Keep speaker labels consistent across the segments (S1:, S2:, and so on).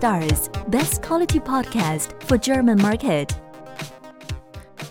S1: Stars, best quality podcast for German market.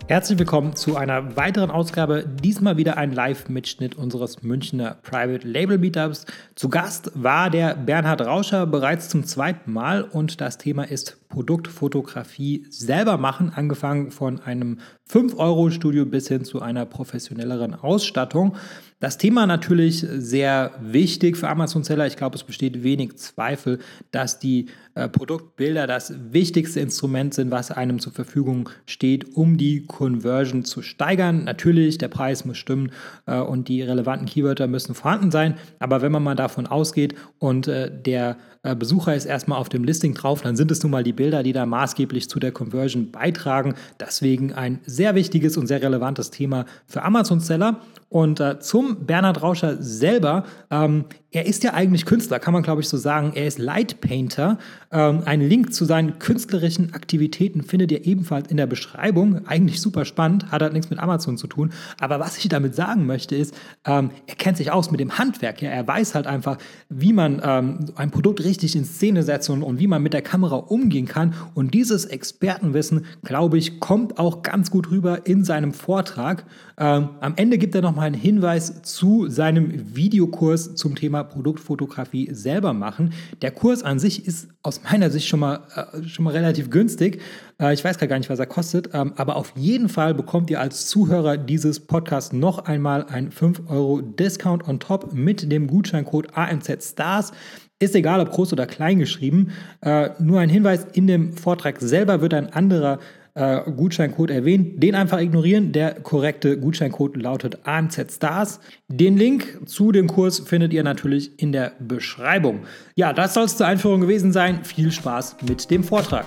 S2: Herzlich willkommen zu einer weiteren Ausgabe. Diesmal wieder ein Live-Mitschnitt unseres Münchner Private Label Meetups. Zu Gast war der Bernhard Rauscher bereits zum zweiten Mal und das Thema ist Produktfotografie selber machen, angefangen von einem 5-Euro-Studio bis hin zu einer professionelleren Ausstattung. Das Thema natürlich sehr wichtig für Amazon-Seller. Ich glaube, es besteht wenig Zweifel, dass die äh, Produktbilder das wichtigste Instrument sind, was einem zur Verfügung steht, um die Conversion zu steigern. Natürlich, der Preis muss stimmen äh, und die relevanten Keywörter müssen vorhanden sein. Aber wenn man mal davon ausgeht und äh, der Besucher ist erstmal auf dem Listing drauf, dann sind es nun mal die Bilder, die da maßgeblich zu der Conversion beitragen. Deswegen ein sehr wichtiges und sehr relevantes Thema für Amazon-Seller. Und äh, zum Bernhard Rauscher selber, ähm, er ist ja eigentlich Künstler, kann man glaube ich so sagen. Er ist Light Painter. Ähm, einen Link zu seinen künstlerischen Aktivitäten findet ihr ebenfalls in der Beschreibung. Eigentlich super spannend, hat halt nichts mit Amazon zu tun. Aber was ich damit sagen möchte, ist, ähm, er kennt sich aus mit dem Handwerk. Ja? Er weiß halt einfach, wie man ähm, ein Produkt richtig in Szene setzt und, und wie man mit der Kamera umgehen kann. Und dieses Expertenwissen, glaube ich, kommt auch ganz gut rüber in seinem Vortrag. Ähm, am Ende gibt er nochmal einen Hinweis zu seinem Videokurs zum Thema Produktfotografie selber machen. Der Kurs an sich ist aus meiner Sicht schon mal, äh, schon mal relativ günstig. Äh, ich weiß gar nicht, was er kostet, ähm, aber auf jeden Fall bekommt ihr als Zuhörer dieses Podcasts noch einmal ein 5 Euro Discount on top mit dem Gutscheincode AMZ Stars. Ist egal, ob groß oder klein geschrieben. Äh, nur ein Hinweis, in dem Vortrag selber wird ein anderer äh, Gutscheincode erwähnt. Den einfach ignorieren. Der korrekte Gutscheincode lautet AMZ Stars. Den Link zu dem Kurs findet ihr natürlich in der Beschreibung. Ja, das soll es zur Einführung gewesen sein. Viel Spaß mit dem Vortrag.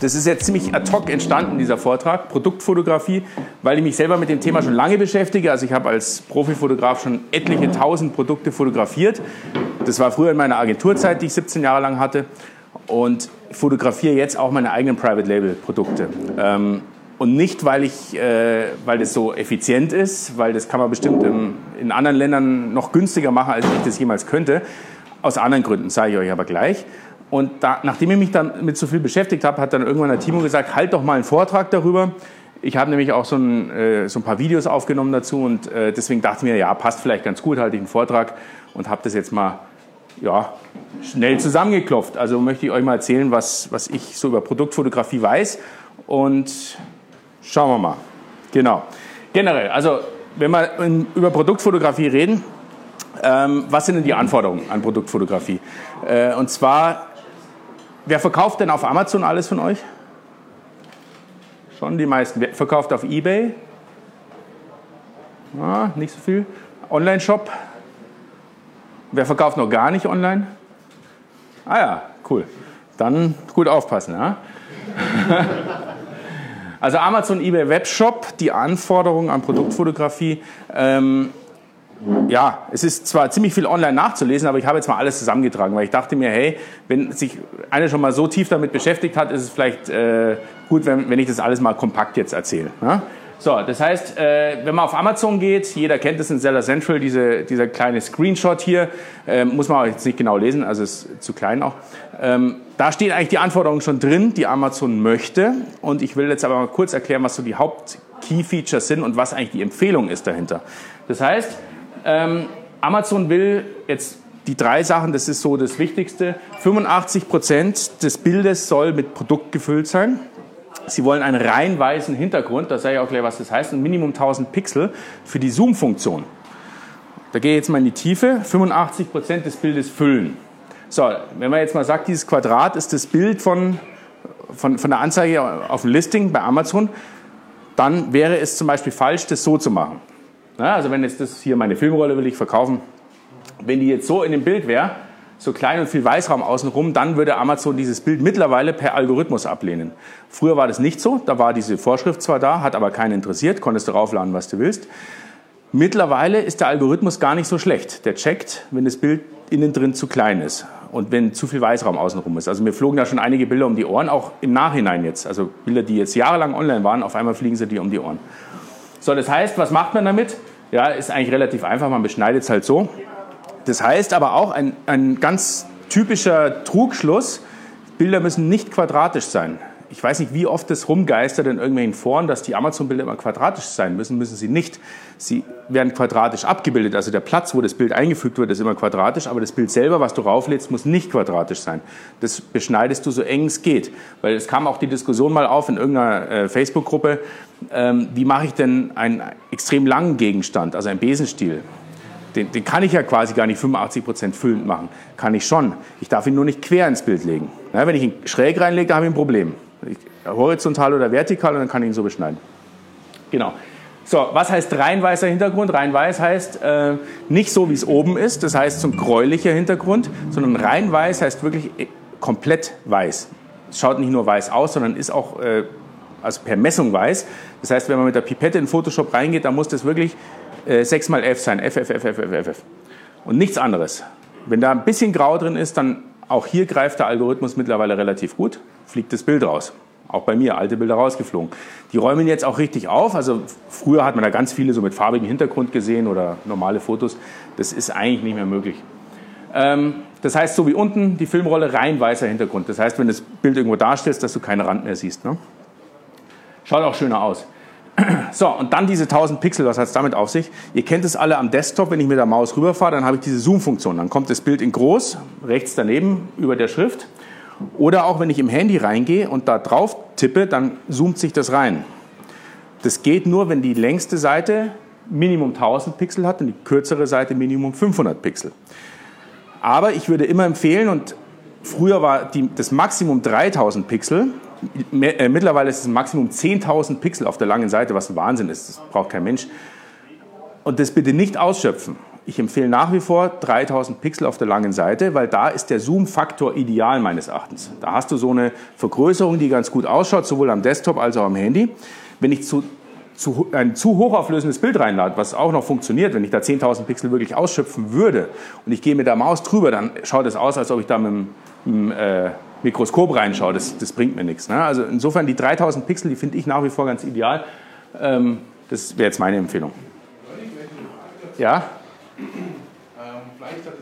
S3: Das ist jetzt ziemlich ad hoc entstanden, dieser Vortrag, Produktfotografie, weil ich mich selber mit dem Thema schon lange beschäftige. Also ich habe als Profifotograf schon etliche tausend Produkte fotografiert. Das war früher in meiner Agenturzeit, die ich 17 Jahre lang hatte und fotografiere jetzt auch meine eigenen Private Label Produkte. Ähm, und nicht, weil, ich, äh, weil das so effizient ist, weil das kann man bestimmt im, in anderen Ländern noch günstiger machen, als ich das jemals könnte. Aus anderen Gründen, sage ich euch aber gleich. Und da, nachdem ich mich dann mit so viel beschäftigt habe, hat dann irgendwann der Timo gesagt, halt doch mal einen Vortrag darüber. Ich habe nämlich auch so ein, äh, so ein, paar Videos aufgenommen dazu und äh, deswegen dachte ich mir, ja, passt vielleicht ganz gut, halte ich einen Vortrag und habe das jetzt mal ja, schnell zusammengeklopft. Also möchte ich euch mal erzählen, was, was ich so über Produktfotografie weiß. Und schauen wir mal. Genau. Generell, also wenn wir über Produktfotografie reden, ähm, was sind denn die Anforderungen an Produktfotografie? Äh, und zwar, wer verkauft denn auf Amazon alles von euch? Schon die meisten. Wer verkauft auf Ebay? Ah, nicht so viel. Online-Shop? Wer verkauft noch gar nicht online? Ah ja, cool. Dann gut aufpassen. Ja? also Amazon, eBay, Webshop, die Anforderungen an Produktfotografie. Ähm, ja, es ist zwar ziemlich viel online nachzulesen, aber ich habe jetzt mal alles zusammengetragen, weil ich dachte mir, hey, wenn sich einer schon mal so tief damit beschäftigt hat, ist es vielleicht äh, gut, wenn, wenn ich das alles mal kompakt jetzt erzähle. Ja? So, das heißt, äh, wenn man auf Amazon geht, jeder kennt es in Seller Central, diese, dieser kleine Screenshot hier, äh, muss man jetzt nicht genau lesen, also ist zu klein auch. Ähm, da stehen eigentlich die Anforderungen schon drin, die Amazon möchte. Und ich will jetzt aber mal kurz erklären, was so die Haupt-Key-Features sind und was eigentlich die Empfehlung ist dahinter. Das heißt, ähm, Amazon will jetzt die drei Sachen, das ist so das Wichtigste. 85 Prozent des Bildes soll mit Produkt gefüllt sein. Sie wollen einen rein weißen Hintergrund, da sage ich auch gleich, was das heißt, ein Minimum 1000 Pixel für die Zoom-Funktion. Da gehe ich jetzt mal in die Tiefe, 85% des Bildes füllen. So, wenn man jetzt mal sagt, dieses Quadrat ist das Bild von, von, von der Anzeige auf dem Listing bei Amazon, dann wäre es zum Beispiel falsch, das so zu machen. Ja, also wenn jetzt das hier meine Filmrolle will ich verkaufen, wenn die jetzt so in dem Bild wäre, so klein und viel Weißraum außenrum, dann würde Amazon dieses Bild mittlerweile per Algorithmus ablehnen. Früher war das nicht so, da war diese Vorschrift zwar da, hat aber keinen interessiert, konntest du raufladen, was du willst. Mittlerweile ist der Algorithmus gar nicht so schlecht. Der checkt, wenn das Bild innen drin zu klein ist und wenn zu viel Weißraum außenrum ist. Also mir flogen da schon einige Bilder um die Ohren, auch im Nachhinein jetzt. Also Bilder, die jetzt jahrelang online waren, auf einmal fliegen sie dir um die Ohren. So, das heißt, was macht man damit? Ja, ist eigentlich relativ einfach, man beschneidet es halt so. Das heißt aber auch, ein, ein ganz typischer Trugschluss. Bilder müssen nicht quadratisch sein. Ich weiß nicht, wie oft es rumgeistert in irgendwelchen Foren, dass die Amazon-Bilder immer quadratisch sein müssen. Müssen sie nicht. Sie werden quadratisch abgebildet. Also der Platz, wo das Bild eingefügt wird, ist immer quadratisch. Aber das Bild selber, was du rauflädst, muss nicht quadratisch sein. Das beschneidest du so eng es geht. Weil es kam auch die Diskussion mal auf in irgendeiner äh, Facebook-Gruppe. Ähm, wie mache ich denn einen extrem langen Gegenstand, also einen Besenstiel? Den, den, kann ich ja quasi gar nicht 85% füllend machen. Kann ich schon. Ich darf ihn nur nicht quer ins Bild legen. Ja, wenn ich ihn schräg reinlege, habe ich ein Problem. Ich, horizontal oder vertikal und dann kann ich ihn so beschneiden. Genau. So, was heißt rein weißer Hintergrund? Rein weiß heißt äh, nicht so, wie es oben ist, das heißt so ein gräulicher Hintergrund, sondern rein weiß heißt wirklich äh, komplett weiß. Es schaut nicht nur weiß aus, sondern ist auch äh, also per Messung weiß. Das heißt, wenn man mit der Pipette in Photoshop reingeht, dann muss das wirklich äh, 6 mal F sein. F, F, F, F, F, F, F. Und nichts anderes. Wenn da ein bisschen Grau drin ist, dann auch hier greift der Algorithmus mittlerweile relativ gut, fliegt das Bild raus. Auch bei mir, alte Bilder rausgeflogen. Die räumen jetzt auch richtig auf. Also früher hat man da ganz viele so mit farbigem Hintergrund gesehen oder normale Fotos. Das ist eigentlich nicht mehr möglich. Ähm, das heißt, so wie unten die Filmrolle, rein weißer Hintergrund. Das heißt, wenn das Bild irgendwo darstellst, dass du keinen Rand mehr siehst. Ne? Schaut auch schöner aus. So, und dann diese 1000 Pixel, was hat es damit auf sich? Ihr kennt es alle am Desktop, wenn ich mit der Maus rüberfahre, dann habe ich diese Zoom-Funktion. Dann kommt das Bild in groß, rechts daneben über der Schrift. Oder auch wenn ich im Handy reingehe und da drauf tippe, dann zoomt sich das rein. Das geht nur, wenn die längste Seite Minimum 1000 Pixel hat und die kürzere Seite Minimum 500 Pixel. Aber ich würde immer empfehlen, und früher war die, das Maximum 3000 Pixel, mittlerweile ist es Maximum 10.000 Pixel auf der langen Seite, was ein Wahnsinn ist, das braucht kein Mensch. Und das bitte nicht ausschöpfen. Ich empfehle nach wie vor 3000 Pixel auf der langen Seite, weil da ist der Zoom-Faktor ideal meines Erachtens. Da hast du so eine Vergrößerung, die ganz gut ausschaut, sowohl am Desktop als auch am Handy. Wenn ich zu, zu, ein zu hochauflösendes Bild reinlade, was auch noch funktioniert, wenn ich da 10.000 Pixel wirklich ausschöpfen würde und ich gehe mit der Maus drüber, dann schaut es aus, als ob ich da mit dem, mit dem äh, Mikroskop reinschaue. Das, das bringt mir nichts. Ne? Also insofern die 3000 Pixel, die finde ich nach wie vor ganz ideal. Ähm, das wäre jetzt meine Empfehlung. Ja?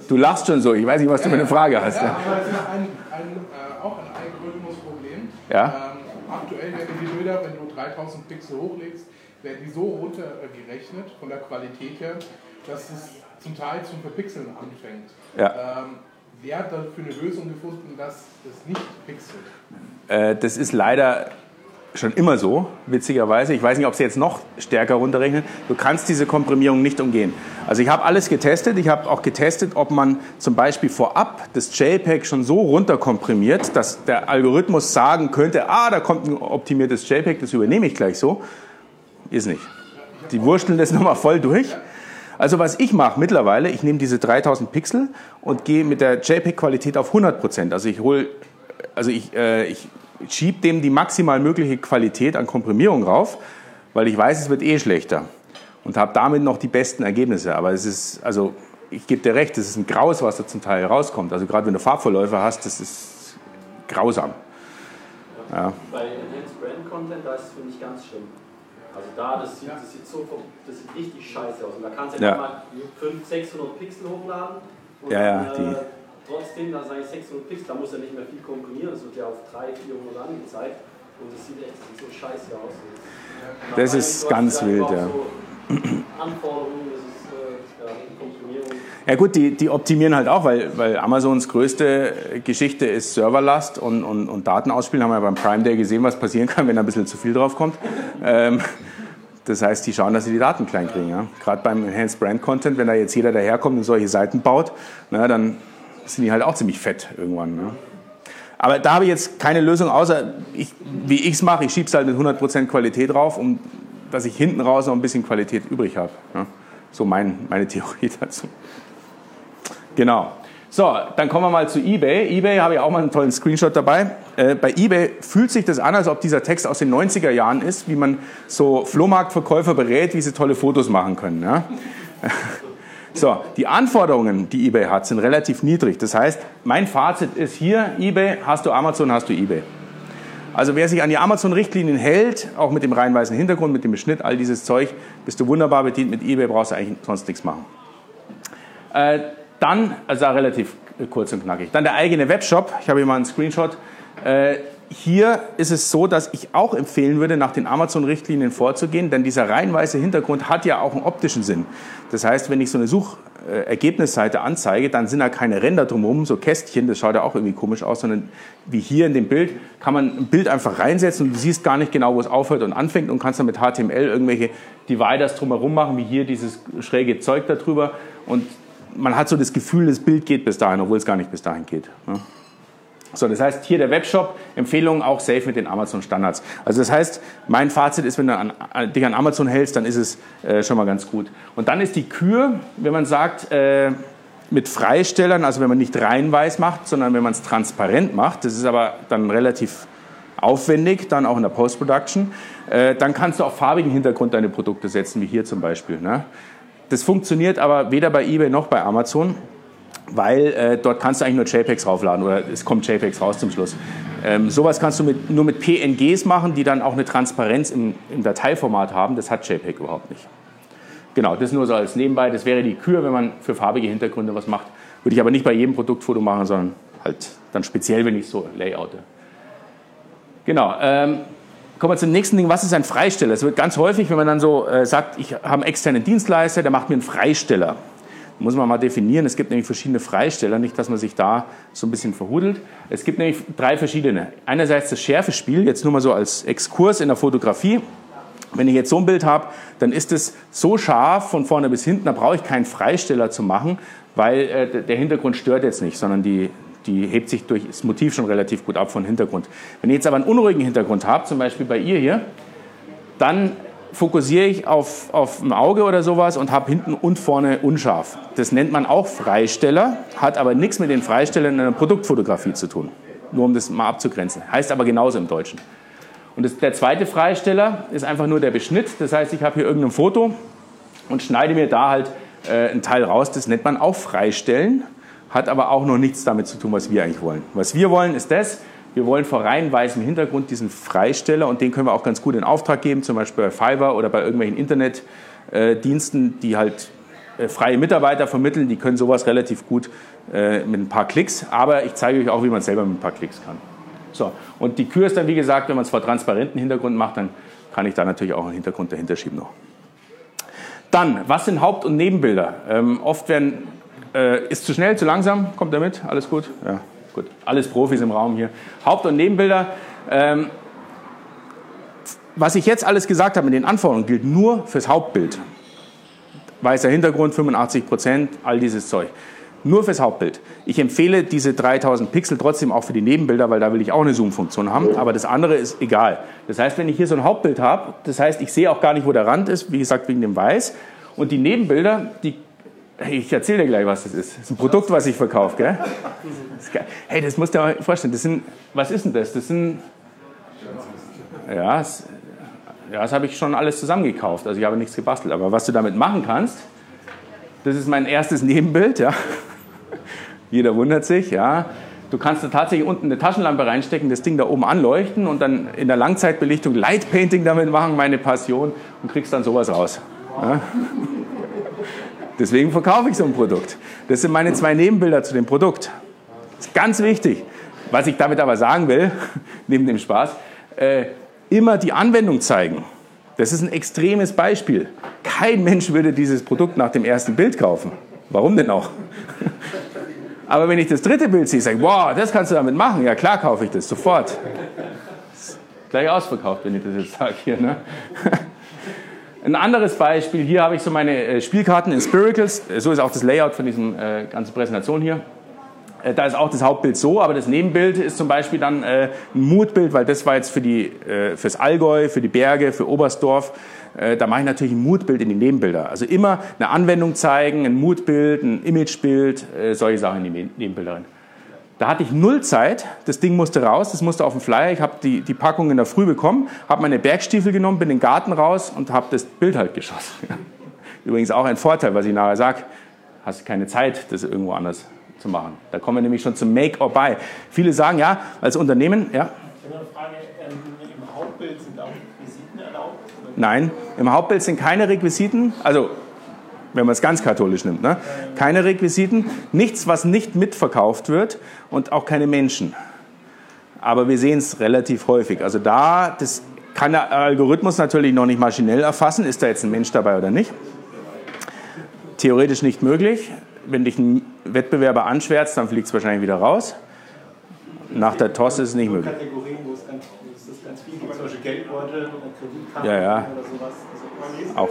S3: Du lachst schon so, ich weiß nicht, was du für eine Frage hast.
S4: Ja, aber es ist ein, ein, äh, auch ein Algorithmusproblem.
S3: Ja?
S4: Ähm, aktuell werden die Bilder, wenn du 3000 Pixel hochlegst, werden die so runtergerechnet von der Qualität her, dass es zum Teil zum Verpixeln anfängt.
S3: Ja.
S4: Ähm, wer hat dafür eine Lösung gefunden, dass das nicht pixelt?
S3: Äh, das ist leider schon immer so, witzigerweise. Ich weiß nicht, ob sie jetzt noch stärker runterrechnen. Du kannst diese Komprimierung nicht umgehen. Also ich habe alles getestet. Ich habe auch getestet, ob man zum Beispiel vorab das JPEG schon so runterkomprimiert, dass der Algorithmus sagen könnte, ah, da kommt ein optimiertes JPEG, das übernehme ich gleich so. Ist nicht. Die wursteln das nochmal voll durch. Also was ich mache mittlerweile, ich nehme diese 3000 Pixel und gehe mit der JPEG-Qualität auf 100 Prozent. Also ich hole, also ich, äh, ich schiebe dem die maximal mögliche Qualität an Komprimierung rauf, weil ich weiß, es wird eh schlechter und habe damit noch die besten Ergebnisse. Aber es ist, also ich gebe dir recht, es ist ein Graus, was da zum Teil rauskommt. Also gerade wenn du Farbverläufe hast, das ist grausam.
S5: Ja. Bei Enhanced Brand Content, das finde ich ganz schlimm. Also da, das sieht, das sieht, so, das sieht richtig scheiße aus. Und da kannst du ja, ja. mal 500, 600 Pixel hochladen. Und
S3: ja, ja, die. Äh,
S5: trotzdem, da sage ich 600 Pixel, da muss er nicht mehr viel komprimieren, das wird ja auf 300, 400 angezeigt und das sieht echt das sieht so scheiße aus.
S3: Das ist ganz wild, ja. So
S5: Anforderungen, das ist äh, ja.
S3: Ja gut, die, die optimieren halt auch, weil, weil Amazons größte Geschichte ist Serverlast und, und, und Daten ausspielen. Haben wir ja beim Prime Day gesehen, was passieren kann, wenn da ein bisschen zu viel drauf kommt. Ähm, das heißt, die schauen, dass sie die Daten klein kriegen. Ja? Gerade beim Enhanced Brand Content, wenn da jetzt jeder daherkommt und solche Seiten baut, na, dann sind die halt auch ziemlich fett irgendwann. Ne? Aber da habe ich jetzt keine Lösung, außer ich, wie ich es mache. Ich schiebe es halt mit 100% Qualität drauf, um dass ich hinten raus noch ein bisschen Qualität übrig habe. Ne? So mein, meine Theorie dazu. Genau. So, dann kommen wir mal zu eBay. eBay habe ich auch mal einen tollen Screenshot dabei. Äh, bei eBay fühlt sich das an, als ob dieser Text aus den 90er Jahren ist, wie man so Flohmarktverkäufer berät, wie sie tolle Fotos machen können. Ja? So, die Anforderungen, die eBay hat, sind relativ niedrig. Das heißt, mein Fazit ist hier, eBay, hast du Amazon, hast du eBay. Also wer sich an die Amazon-Richtlinien hält, auch mit dem rein weißen Hintergrund, mit dem Beschnitt, all dieses Zeug, bist du wunderbar bedient. Mit eBay brauchst du eigentlich sonst nichts machen. Äh, dann, also relativ kurz und knackig. Dann der eigene Webshop. Ich habe hier mal einen Screenshot. Äh, hier ist es so, dass ich auch empfehlen würde, nach den Amazon-Richtlinien vorzugehen, denn dieser rein weiße Hintergrund hat ja auch einen optischen Sinn. Das heißt, wenn ich so eine Suchergebnisseite anzeige, dann sind da keine Ränder drumherum, so Kästchen, das schaut ja auch irgendwie komisch aus, sondern wie hier in dem Bild kann man ein Bild einfach reinsetzen und du siehst gar nicht genau, wo es aufhört und anfängt und kannst dann mit HTML irgendwelche Dividers drumherum machen, wie hier dieses schräge Zeug darüber und man hat so das Gefühl, das Bild geht bis dahin, obwohl es gar nicht bis dahin geht. So, das heißt, hier der Webshop, Empfehlungen auch safe mit den Amazon-Standards. Also das heißt, mein Fazit ist, wenn du an, dich an Amazon hältst, dann ist es äh, schon mal ganz gut. Und dann ist die Kür, wenn man sagt, äh, mit Freistellern, also wenn man nicht rein weiß macht, sondern wenn man es transparent macht, das ist aber dann relativ aufwendig, dann auch in der Post-Production, äh, dann kannst du auf farbigen Hintergrund deine Produkte setzen, wie hier zum Beispiel. Ne? Das funktioniert aber weder bei eBay noch bei Amazon weil äh, dort kannst du eigentlich nur JPEGs raufladen oder es kommt JPEGs raus zum Schluss. Ähm, sowas kannst du mit, nur mit PNGs machen, die dann auch eine Transparenz im, im, Dateiformat haben. Das hat JPEG überhaupt nicht. Genau, das nur so als nebenbei. Das wäre die Kür, wenn man für farbige Hintergründe was macht. Würde ich aber nicht bei jedem Produktfoto machen, sondern halt dann speziell, wenn ich so layoute. Genau. Ähm, kommen wir zum nächsten Ding. Was ist ein Freisteller? Es wird ganz häufig, wenn man dann so äh, sagt, ich habe einen externen Dienstleister, der macht mir einen Freisteller muss man mal definieren. Es gibt nämlich verschiedene Freisteller, nicht, dass man sich da so ein bisschen verhudelt. Es gibt nämlich drei verschiedene. Einerseits das Schärfespiel, jetzt nur mal so als Exkurs in der Fotografie. Wenn ich jetzt so ein Bild habe, dann ist es so scharf von vorne bis hinten, da brauche ich keinen Freisteller zu machen, weil äh, der Hintergrund stört jetzt nicht, sondern die, die hebt sich durch das Motiv schon relativ gut ab von Hintergrund. Wenn ich jetzt aber einen unruhigen Hintergrund habe, zum Beispiel bei ihr hier, dann fokussiere ich auf, auf ein Auge oder sowas und habe hinten und vorne unscharf. Das nennt man auch Freisteller, hat aber nichts mit den Freistellern in einer Produktfotografie zu tun. Nur um das mal abzugrenzen. Heißt aber genauso im Deutschen. Und das, der zweite Freisteller ist einfach nur der Beschnitt. Das heißt, ich habe hier irgendein Foto und schneide mir da halt äh, einen Teil raus. Das nennt man auch Freistellen, hat aber auch noch nichts damit zu tun, was wir eigentlich wollen. Was wir wollen, ist das, wir wollen vor rein weißem Hintergrund diesen Freisteller und den können wir auch ganz gut in Auftrag geben, zum Beispiel bei Fiverr oder bei irgendwelchen Internetdiensten, die halt äh, freie Mitarbeiter vermitteln, die können sowas relativ gut äh, mit ein paar Klicks, aber ich zeige euch auch, wie man es selber mit ein paar Klicks kann. So, und die Kür ist dann, wie gesagt, wenn man es vor transparenten Hintergrund macht, dann kann ich da natürlich auch einen Hintergrund dahinter schieben noch. Dann, was sind Haupt- und Nebenbilder? Ähm, oft werden, äh, ist zu schnell, zu langsam, kommt damit, alles gut? Ja. Gut, alles Profis im Raum hier. Haupt- und Nebenbilder. Ähm, was ich jetzt alles gesagt habe mit den Anforderungen, gilt nur fürs Hauptbild. Weißer Hintergrund, 85 Prozent, all dieses Zeug. Nur fürs Hauptbild. Ich empfehle diese 3000 Pixel trotzdem auch für die Nebenbilder, weil da will ich auch eine Zoom-Funktion haben. Aber das andere ist egal. Das heißt, wenn ich hier so ein Hauptbild habe, das heißt, ich sehe auch gar nicht, wo der Rand ist, wie gesagt, wegen dem Weiß. Und die Nebenbilder, die ich erzähle dir gleich, was das ist. Das ist ein Produkt, was ich verkaufe, gell? Das hey, das musst du dir mal vorstellen. Das sind, was ist denn das? Das sind, ja, das, ja, das habe ich schon alles zusammengekauft. Also ich habe nichts gebastelt. Aber was du damit machen kannst, das ist mein erstes Nebenbild, ja. Jeder wundert sich, ja. Du kannst da tatsächlich unten eine Taschenlampe reinstecken, das Ding da oben anleuchten und dann in der Langzeitbelichtung Light Painting damit machen, meine Passion, und kriegst dann sowas raus. Ja? Deswegen verkaufe ich so ein Produkt. Das sind meine zwei Nebenbilder zu dem Produkt. Das ist ganz wichtig. Was ich damit aber sagen will, neben dem Spaß, äh, immer die Anwendung zeigen. Das ist ein extremes Beispiel. Kein Mensch würde dieses Produkt nach dem ersten Bild kaufen. Warum denn auch? Aber wenn ich das dritte Bild sehe, sage ich, wow, das kannst du damit machen. Ja, klar kaufe ich das, sofort. Gleich ausverkauft, wenn ich das jetzt sage hier. Ne? Ein anderes Beispiel, hier habe ich so meine äh, Spielkarten in Spiracles, so ist auch das Layout von dieser äh, ganzen Präsentation hier. Äh, da ist auch das Hauptbild so, aber das Nebenbild ist zum Beispiel dann äh, ein Moodbild, weil das war jetzt für die, äh, fürs Allgäu, für die Berge, für Oberstdorf. Äh, da mache ich natürlich ein Moodbild in die Nebenbilder. Also immer eine Anwendung zeigen, ein Moodbild, ein Imagebild, äh, solche Sachen in die Nebenbilder rein. Da hatte ich null Zeit, das Ding musste raus, das musste auf den Flyer. Ich habe die, die Packung in der Früh bekommen, habe meine Bergstiefel genommen, bin in den Garten raus und habe das Bild halt geschossen. Übrigens auch ein Vorteil, was ich nachher sage, hast keine Zeit, das irgendwo anders zu machen. Da kommen wir nämlich schon zum Make or Buy. Viele sagen, ja, als Unternehmen, ja. Ich habe eine Frage, ähm, im Hauptbild sind auch Requisiten erlaubt? Nein, im Hauptbild sind keine Requisiten. Also wenn man es ganz katholisch nimmt. Ne? Keine Requisiten, nichts, was nicht mitverkauft wird und auch keine Menschen. Aber wir sehen es relativ häufig. Also da, das kann der Algorithmus natürlich noch nicht maschinell erfassen, ist da jetzt ein Mensch dabei oder nicht. Theoretisch nicht möglich. Wenn dich ein Wettbewerber anschwärzt, dann fliegt es wahrscheinlich wieder raus. Nach der TOS ist es nicht möglich.
S6: Kategorien, wo es ganz, das viel gibt, zum Beispiel Geldbeutel Kreditkarten
S3: Ja, ja.
S6: oder sowas. Also,
S3: Auch.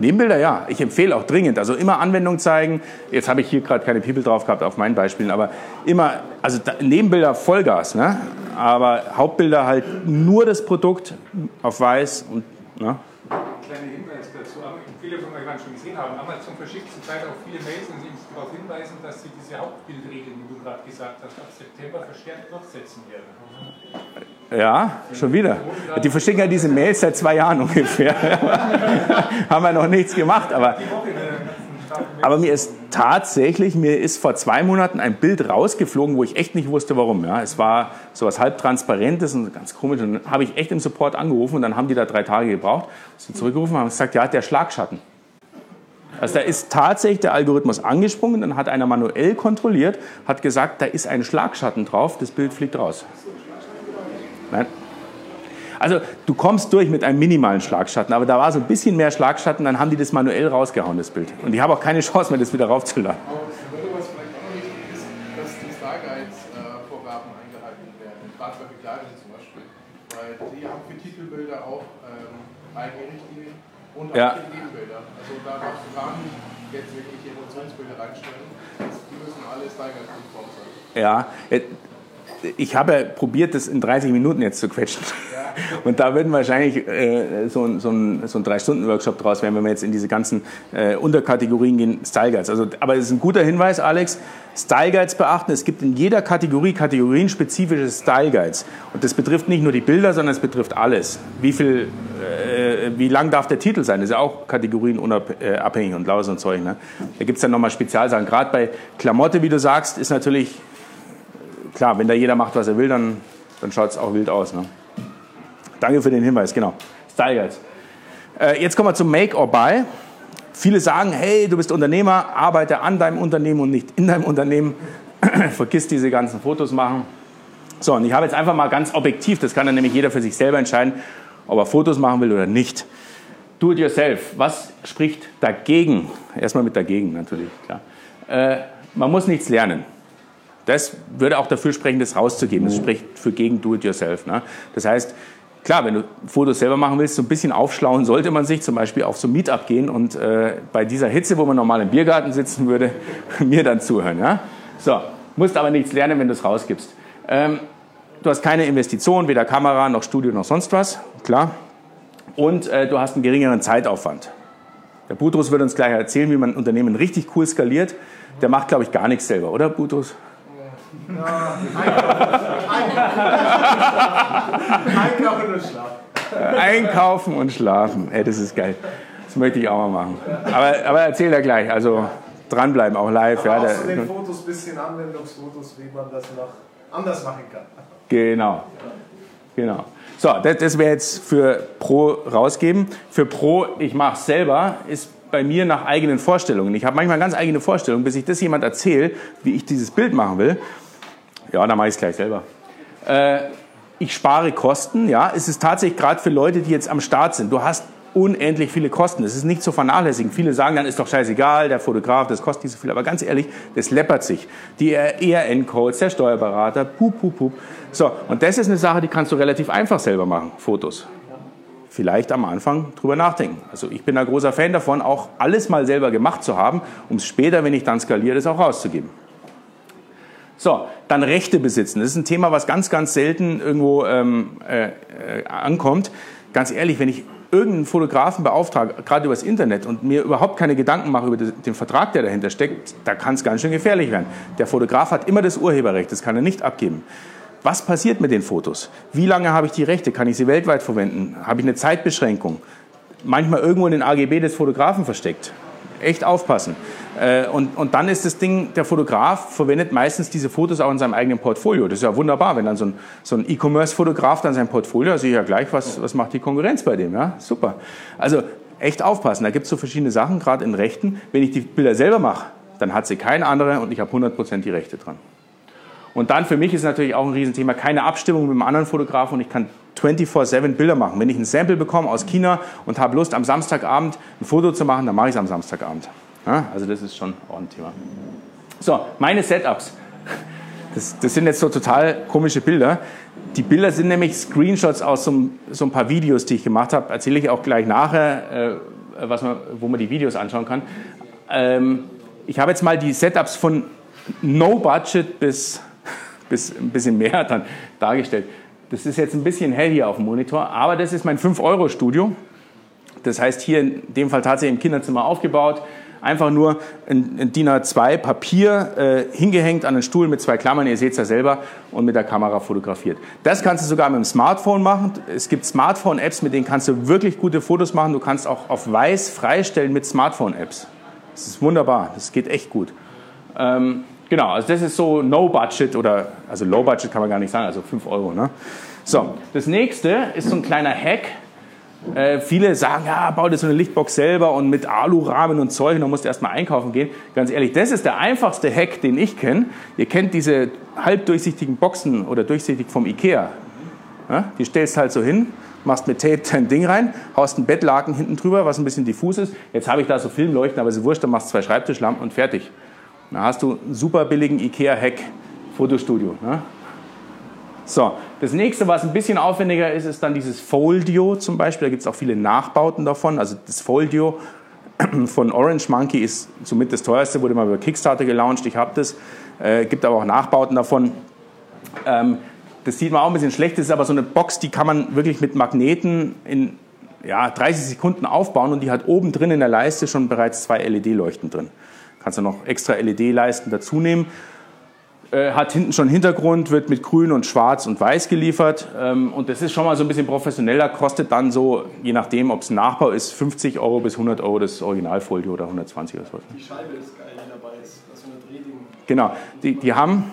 S3: Nebenbilder, ja. Ich empfehle auch dringend. Also immer Anwendung zeigen. Jetzt habe ich hier gerade keine People drauf gehabt auf meinen Beispielen, aber immer, also Nebenbilder Vollgas, ne? aber Hauptbilder halt nur das Produkt auf weiß und, ne?
S7: kleiner Hinweis dazu. Viele von euch werden schon gesehen haben. Amazon verschickt zurzeit auch viele Mails und sie darauf hinweisen, dass sie diese Hauptbildregeln, die du gerade gesagt hast, ab September verstärkt durchsetzen werden.
S3: Ja, schon wieder. Die verschicken ja diese Mails seit zwei Jahren ungefähr. Haben wir noch nichts gemacht, aber, aber mir ist tatsächlich, mir ist vor zwei Monaten ein Bild rausgeflogen, wo ich echt nicht wusste, warum. Ja, es war so was halb transparentes und ganz komisch. Und dann habe ich echt im Support angerufen und dann haben die da drei Tage gebraucht. Sind zurückgerufen und haben gesagt, ja, der Schlagschatten. Also da ist tatsächlich der Algorithmus angesprungen, dann hat einer manuell kontrolliert, hat gesagt, da ist ein Schlagschatten drauf, das Bild fliegt raus. Nein. Also du kommst durch mit einem minimalen Schlagschatten, aber da war so ein bisschen mehr Schlagschatten, dann haben die das manuell rausgehauen, das Bild. Und ich habe auch keine Chance mehr, das wieder raufzuladen.
S4: Aber was vielleicht auch noch wichtig ist, dass die Starguides-Vorgaben eingehalten werden, bei Bekleidung zum Beispiel. Weil die haben für Titelbilder auch ähm, eigene Richtlinien und auch
S3: Ja.
S4: Nebenbilder. Also da darfst du gar nicht jetzt wirklich Emotionsbilder reinstellen. Die müssen alle Starguide-konform sein.
S3: Ja, äh, ich habe probiert, das in 30 Minuten jetzt zu quetschen. Und da würden wahrscheinlich äh, so, ein- so ein, so ein Drei-Stunden-Workshop draus werden, wenn wir jetzt in diese ganzen äh, Unterkategorien gehen, Style Guides. Also, aber es ist ein guter Hinweis, Alex. Style Guides beachten. Es gibt in jeder Kategorie kategorienspezifische Style Guides. Und das betrifft nicht nur die Bilder, sondern es betrifft alles. Wie viel, äh, wie lang darf der Titel sein? Das ist ja auch kategorienabhängig und lauter ein Zeug. Ne? Da gibt es dann nochmal Spezialsachen. Gerade bei Klamotte, wie du sagst, ist natürlich klar, wenn da jeder macht, was er will, dann, dann schaut es auch wild aus. Ne? Danke für den Hinweis, genau. Style Guides. Äh, jetzt kommen wir zum Make or Buy. Viele sagen, hey, du bist Unternehmer, arbeite an deinem Unternehmen und nicht in deinem Unternehmen. Vergiss diese ganzen Fotos machen. So, und ich habe jetzt einfach mal ganz objektiv, das kann dann nämlich jeder für sich selber entscheiden, ob er Fotos machen will oder nicht. Do it yourself. Was spricht dagegen? Erstmal mit dagegen natürlich, klar. Äh, man muss nichts lernen. Das würde auch dafür sprechen, das rauszugeben. Das spricht für gegen Do-it-yourself. Ne? Das heißt, klar, wenn du Fotos selber machen willst, so ein bisschen aufschlauen sollte man sich, zum Beispiel auf so ein Meetup gehen und äh, bei dieser Hitze, wo man normal im Biergarten sitzen würde, mir dann zuhören. Ja? So, musst aber nichts lernen, wenn du es rausgibst. Ähm, du hast keine Investition, weder Kamera noch Studio noch sonst was, klar. Und äh, du hast einen geringeren Zeitaufwand. Der Butrus wird uns gleich erzählen, wie man ein Unternehmen richtig cool skaliert. Der macht, glaube ich, gar nichts selber, oder Butrus?
S6: Einkaufen und schlafen.
S3: Einkaufen und schlafen. Ey, das ist geil. Das möchte ich auch mal machen. Aber, aber erzähl er gleich. Also dranbleiben, auch live. Ja,
S6: Aber
S3: der,
S6: auch zu den Fotos ein bisschen Anwendungsfotos, wie man das noch anders machen kann.
S3: genau. Genau. So, das, das wäre jetzt für Pro rausgeben. Für Pro, ich mache es selber, ist bei mir nach eigenen Vorstellungen. Ich habe manchmal ganz eigene Vorstellungen, bis ich das jemand erzähle, wie ich dieses Bild machen will. Ja, dann mache ich es gleich selber. Äh, ich spare Kosten, ja. Es ist tatsächlich gerade für Leute, die jetzt am Start sind. Du hast unendlich viele Kosten. Es ist nicht zu vernachlässigen. Viele sagen dann, ist doch scheißegal, der Fotograf, das kostet nicht so viel. Aber ganz ehrlich, das läppert sich. Die ERN-Codes, der Steuerberater, pup, pup, pup. So, und das ist eine Sache, die kannst du relativ einfach selber machen, Fotos. Vielleicht am Anfang drüber nachdenken. Also ich bin ein großer Fan davon, auch alles mal selber gemacht zu haben, um es später, wenn ich dann skaliere, das auch rauszugeben. So, dann Rechte besitzen. Das ist ein Thema, was ganz, ganz selten irgendwo ähm, äh, äh, ankommt. Ganz ehrlich, wenn ich irgendeinen Fotografen beauftrage, gerade übers Internet, und mir überhaupt keine Gedanken mache über den Vertrag, der dahinter steckt, da kann es ganz schön gefährlich werden. Der Fotograf hat immer das Urheberrecht, das kann er nicht abgeben. Was passiert mit den Fotos? Wie lange habe ich die Rechte? Kann ich sie weltweit verwenden? Habe ich eine Zeitbeschränkung? Manchmal irgendwo in den AGB des Fotografen versteckt. Echt aufpassen. Äh, Und, und dann ist das Ding, der Fotograf verwendet meistens diese Fotos auch in seinem eigenen Portfolio. Das ist ja wunderbar, wenn dann so ein, so ein E-Commerce-Fotograf dann sein Portfolio, also ja gleich, was, was macht die Konkurrenz bei dem? Ja? Super. Also echt aufpassen. Da gibt es so verschiedene Sachen, gerade in Rechten. Wenn ich die Bilder selber mache, dann hat sie keine andere und ich habe 100% die Rechte dran. Und dann für mich ist natürlich auch ein Riesenthema, keine Abstimmung mit einem anderen Fotografen und ich kann 24-7 Bilder machen. Wenn ich ein Sample bekomme aus China und habe Lust, am Samstagabend ein Foto zu machen, dann mache ich es am Samstagabend. Ja, also das ist schon auch ein Thema. So, meine Setups. Das, das, sind jetzt so total komische Bilder. Die Bilder sind nämlich Screenshots aus so, so ein paar Videos, die ich gemacht habe. Erzähle ich auch gleich nachher, äh, was man, wo man die Videos anschauen kann. Ähm, ich habe jetzt mal die Setups von No Budget bis, bis ein bisschen mehr dann dargestellt. Das ist jetzt ein bisschen hell hier auf dem Monitor, aber das ist mein 5-Euro-Studio. Das heißt hier in dem Fall tatsächlich im Kinderzimmer aufgebaut einfach nur ein, DIN A2 Papier äh, hingehängt an einen Stuhl mit zwei Klammern, ihr seht es ja selber, und mit der Kamera fotografiert. Das kannst du sogar mit dem Smartphone machen. Es gibt Smartphone-Apps, mit denen kannst du wirklich gute Fotos machen. Du kannst auch auf weiß freistellen mit Smartphone-Apps. Das ist wunderbar, das geht echt gut. Ähm, genau, also das ist so No Budget oder, also Low Budget kann man gar nicht sagen, also 5 Euro. Ne? So, das nächste ist so ein kleiner Hack, äh, viele sagen, ja, bau dir so eine Lichtbox selber und mit Alurahmen und Zeug, und dann musst du erstmal einkaufen gehen. Ganz ehrlich, das ist der einfachste Hack, den ich kenne. Ihr kennt diese halbdurchsichtigen Boxen oder durchsichtig vom Ikea. Ja, die stellst halt so hin, machst mit Tape dein Ding rein, haust einen Bettlaken hinten drüber, was ein bisschen diffus ist. Jetzt habe ich da so Filmleuchten, aber es wurscht, dann machst zwei Schreibtischlampen und fertig. Dann hast du einen super billigen Ikea-Hack, Fotostudio. Ne? So, das nächste, was ein bisschen aufwendiger ist, ist dann dieses Foldio zum Beispiel. Da gibt es auch viele Nachbauten davon. Also das Foldio von Orange Monkey ist somit das teuerste, wurde mal über Kickstarter gelauncht. Ich habe das. Äh, gibt aber auch Nachbauten davon. Ähm, das sieht man auch ein bisschen schlecht. Das ist aber so eine Box, die kann man wirklich mit Magneten in ja, 30 Sekunden aufbauen und die hat oben drin in der Leiste schon bereits zwei LED-Leuchten drin. Kannst du noch extra LED-Leisten dazu nehmen äh, hat hinten schon Hintergrund, wird mit grün und schwarz und weiß geliefert. Ähm, und das ist schon mal so ein bisschen professioneller, kostet dann so, je nachdem, ob es ein Nachbau ist, 50 Euro bis 100 Euro das Originalfolie oder 120 oder so.
S6: Die Scheibe ist geil, die dabei ist. Das ist so eine Drehding.
S3: Genau, die, die haben,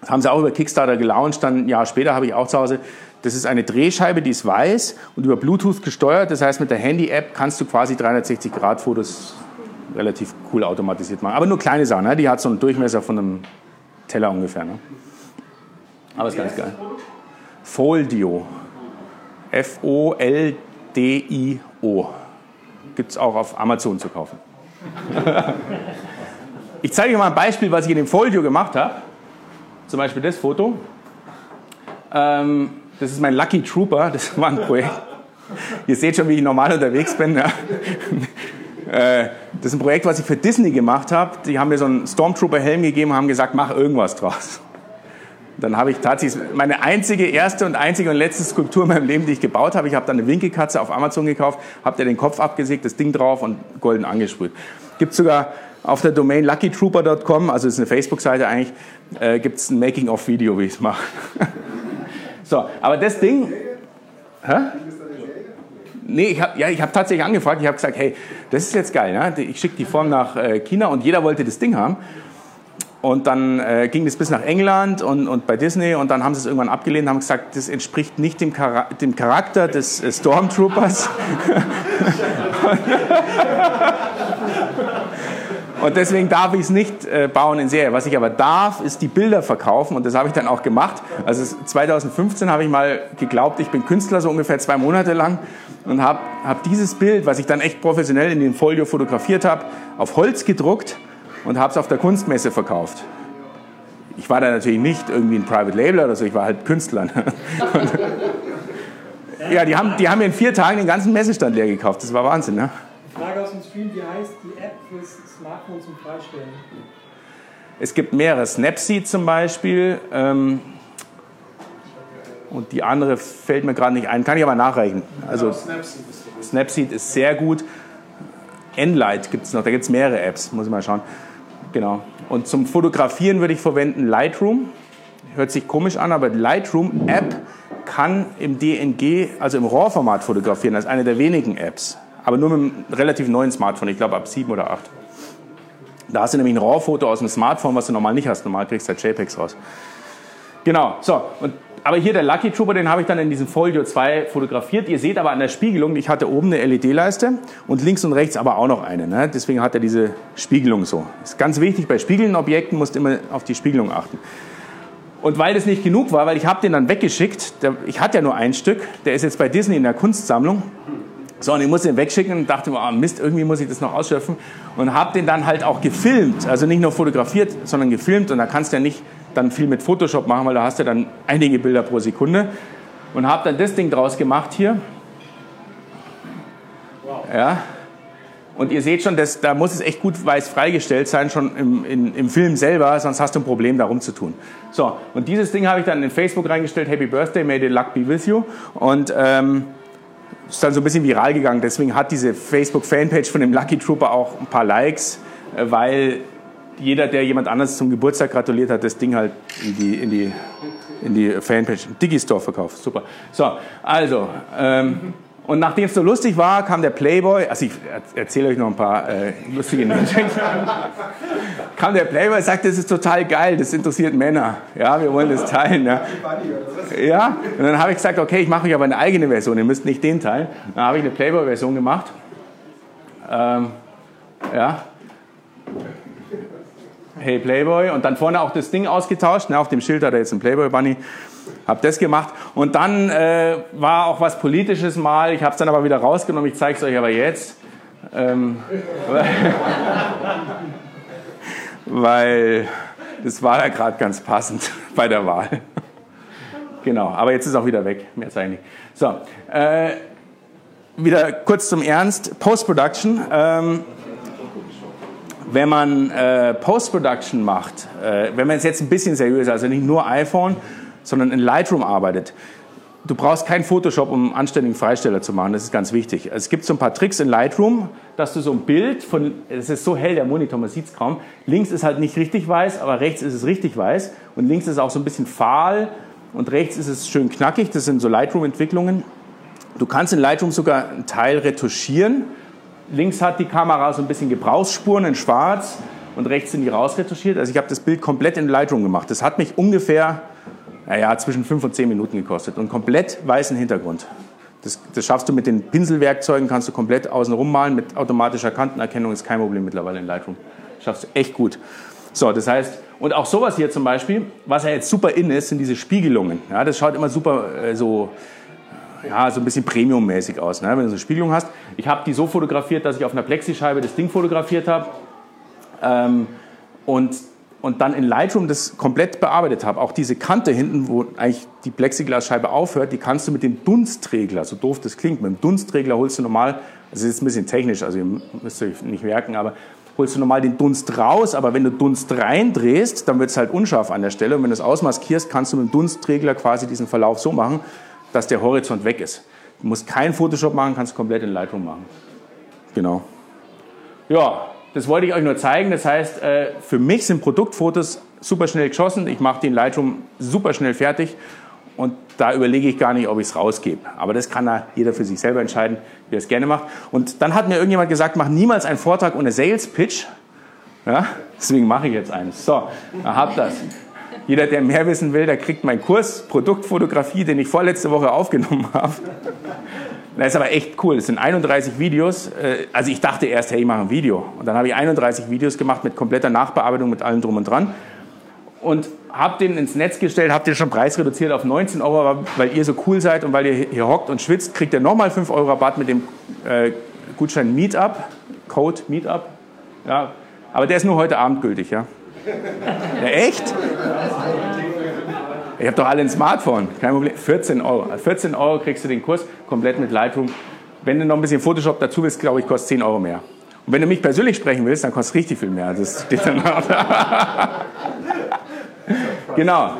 S3: das haben sie auch über Kickstarter gelauncht, dann ein Jahr später habe ich auch zu Hause. Das ist eine Drehscheibe, die ist weiß und über Bluetooth gesteuert. Das heißt, mit der Handy-App kannst du quasi 360-Grad-Fotos relativ cool automatisiert machen. Aber nur kleine Sachen. Ne? Die hat so einen Durchmesser von einem Teller ungefähr. Ne? Aber ist ganz geil. Foldio. F-O-L-D-I-O. Gibt es auch auf Amazon zu kaufen. ich zeige euch mal ein Beispiel, was ich in dem Foldio gemacht habe. Zum Beispiel das Foto. Ähm, das ist mein Lucky Trooper. Das war ein Projekt. Ihr seht schon, wie ich normal unterwegs bin. Ja. Äh, das ist ein Projekt, was ich für Disney gemacht habe. Die haben mir so einen Stormtrooper-Helm gegeben und haben gesagt, mach irgendwas draus. Dann habe ich tatsächlich meine einzige, erste und einzige und letzte Skulptur in meinem Leben, die ich gebaut habe. Ich habe dann eine Winkelkatze auf Amazon gekauft, habe dir den Kopf abgesägt, das Ding drauf und golden angesprüht. Gibt sogar auf der Domain luckytrooper.com, also ist eine Facebook-Seite eigentlich, äh, gibt es ein Making-of-Video, wie ich es mache. so, aber das Ding... Hä? Nee, ich habe ja, hab tatsächlich angefragt. Ich habe gesagt, hey, das ist jetzt geil. Ne? Ich schicke die Form nach äh, China und jeder wollte das Ding haben. Und dann äh, ging das bis nach England und, und bei Disney und dann haben sie es irgendwann abgelehnt und haben gesagt, das entspricht nicht dem, Chara dem Charakter des äh, Stormtroopers. Und deswegen darf ich es nicht äh, bauen in Serie. Was ich aber darf, ist die Bilder verkaufen und das habe ich dann auch gemacht. Also 2015 habe ich mal geglaubt, ich bin Künstler, so ungefähr zwei Monate lang und habe hab dieses Bild, was ich dann echt professionell in den Folio fotografiert habe, auf Holz gedruckt und habe es auf der Kunstmesse verkauft. Ich war da natürlich nicht irgendwie ein Private Label oder so, ich war halt Künstler. ja, die haben, die haben mir in vier Tagen den ganzen Messestand leer gekauft. Das war Wahnsinn. Ne?
S8: Frage aus dem Stream, wie heißt die App fürs Smartphone zum Freistellen?
S3: Es gibt mehrere. Snapseed zum Beispiel. Ähm, und die andere fällt mir gerade nicht ein. Kann ich aber nachreichen. Also Snapseed ist sehr gut. Enlight gibt es noch. Da gibt es mehrere Apps. Muss ich mal schauen. Genau. Und zum Fotografieren würde ich verwenden Lightroom. Hört sich komisch an, aber die Lightroom-App kann im DNG, also im RAW-Format fotografieren. Das ist eine der wenigen Apps aber nur mit einem relativ neuen Smartphone, ich glaube ab 7 oder 8. Da hast du nämlich ein RAW-Foto aus dem Smartphone, was du normal nicht hast. Normal kriegst du halt JPEGs raus. Genau, so, und aber hier der Lucky Trooper, den habe ich dann in diesem Folio 2 fotografiert. Ihr seht aber an der Spiegelung, ich hatte oben eine LED-Leiste und links und rechts aber auch noch eine. Ne? Deswegen hat er diese Spiegelung so. Ist ganz wichtig, bei spiegelnden Objekten musst du immer auf die Spiegelung achten. Und weil das nicht genug war, weil ich habe den dann weggeschickt, der, ich hatte ja nur ein Stück, der ist jetzt bei Disney in der Kunstsammlung. So, und ich musste den wegschicken und dachte mir, oh Mist, irgendwie muss ich das noch ausschöpfen. Und habe den dann halt auch gefilmt, also nicht nur fotografiert, sondern gefilmt. Und da kannst du ja nicht dann viel mit Photoshop machen, weil da hast du dann einige Bilder pro Sekunde. Und habe dann das Ding draus gemacht hier. Ja. Und ihr seht schon, das, da muss es echt gut weiß freigestellt sein, schon im, in, im Film selber, sonst hast du ein Problem, da rumzutun. So, und dieses Ding habe ich dann in Facebook reingestellt, Happy Birthday, may the luck be with you. Und ähm, ist dann so ein bisschen viral gegangen. Deswegen hat diese Facebook-Fanpage von dem Lucky Trooper auch ein paar Likes, äh, weil jeder, der jemand anders zum Geburtstag gratuliert hat, das Ding halt in die, in die, in die Fanpage Digistore verkauft. Super. So, also, ähm, und nachdem es so lustig war, kam der Playboy, also ich erzähle euch noch ein paar äh, lustige Nebenschenken, kam der Playboy und sagte, das ist total geil, das interessiert Männer. Ja, wir wollen das teilen. Ja, ja. und dann habe ich gesagt, okay, ich mache euch aber eine eigene Version, ihr müsst nicht den teilen. Dann habe ich eine Playboy-Version gemacht. Ähm, ja, Hey Playboy und dann vorne auch das Ding ausgetauscht. Ne, auf dem Schild hat er jetzt einen Playboy Bunny. Hab das gemacht und dann äh, war auch was Politisches mal. Ich habe es dann aber wieder rausgenommen. Ich zeige es euch aber jetzt, ähm, weil das war ja gerade ganz passend bei der Wahl. genau, aber jetzt ist auch wieder weg. Mehr zeige ich nicht. So, äh, wieder kurz zum Ernst. Post-Production. Ähm, wenn man äh, Post-Production macht, äh, wenn man es jetzt ein bisschen seriöser, also nicht nur iPhone, sondern in Lightroom arbeitet, du brauchst kein Photoshop, um einen anständigen Freisteller zu machen. Das ist ganz wichtig. Es gibt so ein paar Tricks in Lightroom, dass du so ein Bild von, es ist so hell, der Monitor, man sieht es kaum. Links ist halt nicht richtig weiß, aber rechts ist es richtig weiß. Und links ist auch so ein bisschen fahl und rechts ist es schön knackig. Das sind so Lightroom-Entwicklungen. Du kannst in Lightroom sogar einen Teil retuschieren Links hat die Kamera so ein bisschen Gebrauchsspuren in schwarz und rechts sind die rausretuschiert. Also ich habe das Bild komplett in Lightroom gemacht. Das hat mich ungefähr naja, zwischen 5 und 10 Minuten gekostet und komplett weißen Hintergrund. Das, das, schaffst du mit den Pinselwerkzeugen, kannst du komplett außen rum malen. Mit automatischer Kantenerkennung ist kein Problem mittlerweile in Lightroom. Schaffst du echt gut. So, das heißt, und auch sowas hier zum Beispiel, was ja jetzt super in ist, sind diese Spiegelungen. Ja, das schaut immer super äh, so ja, so ein bisschen Premium-mäßig aus, ne? wenn du so eine Spiegelung hast. Ich habe die so fotografiert, dass ich auf einer Plexischeibe das Ding fotografiert habe ähm, und, und dann in Lightroom das komplett bearbeitet habe. Auch diese Kante hinten, wo eigentlich die Plexiglasscheibe aufhört, die kannst du mit dem Dunstregler, so doof das klingt, mit dem Dunstregler holst du normal, das ist ein bisschen technisch, also ihr müsst euch nicht merken, aber holst du normal den Dunst raus, aber wenn du Dunst reindrehst, dann wird es halt unscharf an der Stelle. Und wenn du es ausmaskierst, kannst du mit dem Dunstregler quasi diesen Verlauf so machen, dass der Horizont weg ist. Du musst keinen Photoshop machen, kannst komplett in Lightroom machen. Genau. Ja, das wollte ich euch nur zeigen. Das heißt, äh, für mich sind Produktfotos super schnell geschossen. Ich mache die in Lightroom super schnell fertig und da überlege ich gar nicht, ob ich es rausgebe. Aber das kann da jeder für sich selber entscheiden, wie er es gerne macht. Und dann hat mir irgendjemand gesagt, mach niemals einen Vortrag ohne Sales Pitch. Ja, deswegen mache ich jetzt einen. So, habt das. Jeder, der mehr wissen will, der kriegt meinen Kurs Produktfotografie, den ich vorletzte Woche aufgenommen habe. Das ist aber echt cool. Das sind 31 Videos. Äh, also ich dachte erst, hey, ich mache ein Video. Und dann habe ich 31 Videos gemacht mit kompletter Nachbearbeitung, mit allem drum und dran. Und habe den ins Netz gestellt, habe den schon preisreduziert auf 19 Euro, weil ihr so cool seid und weil ihr hier hockt und schwitzt, kriegt ihr nochmal 5 Euro Rabatt mit dem äh, Gutschein Meetup, Code Meetup. Ja, aber der ist nur heute Abend gültig, ja. Ja, echt? Ich habe doch alle ein Smartphone, kein Problem. 14 Euro. 14 Euro kriegst du den Kurs komplett mit Lightroom. Wenn du noch ein bisschen Photoshop dazu willst, glaube ich, kostet 10 Euro mehr. Und wenn du mich persönlich sprechen willst, dann kostet es richtig viel mehr. Das steht dann genau.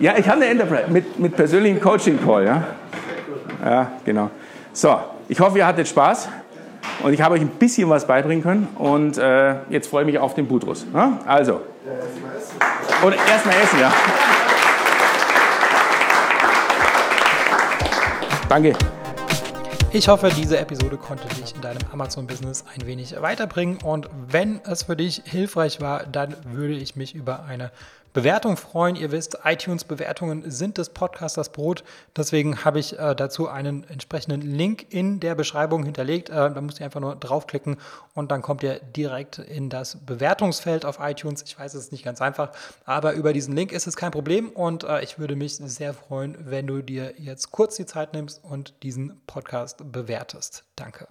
S3: Ja, ich habe eine Enterprise mit, mit persönlichem Coaching-Call. Ja? ja, genau. So, ich hoffe, ihr hattet Spaß. Und ich habe euch ein bisschen was beibringen können. Und äh, jetzt freue ich mich auf den Butrus. Ja? Also. Und erstmal essen, ja. Danke.
S2: Ich hoffe, diese Episode konnte dich in deinem Amazon-Business ein wenig weiterbringen. Und wenn es für dich hilfreich war, dann würde ich mich über eine Bewertungen freuen. Ihr wisst, iTunes-Bewertungen sind des Podcasters Brot. Deswegen habe ich äh, dazu einen entsprechenden Link in der Beschreibung hinterlegt. Äh, da müsst ihr einfach nur draufklicken und dann kommt ihr direkt in das Bewertungsfeld auf iTunes. Ich weiß, es ist nicht ganz einfach, aber über diesen Link ist es kein Problem und äh, ich würde mich sehr freuen, wenn du dir jetzt kurz die Zeit nimmst und diesen Podcast bewertest. Danke.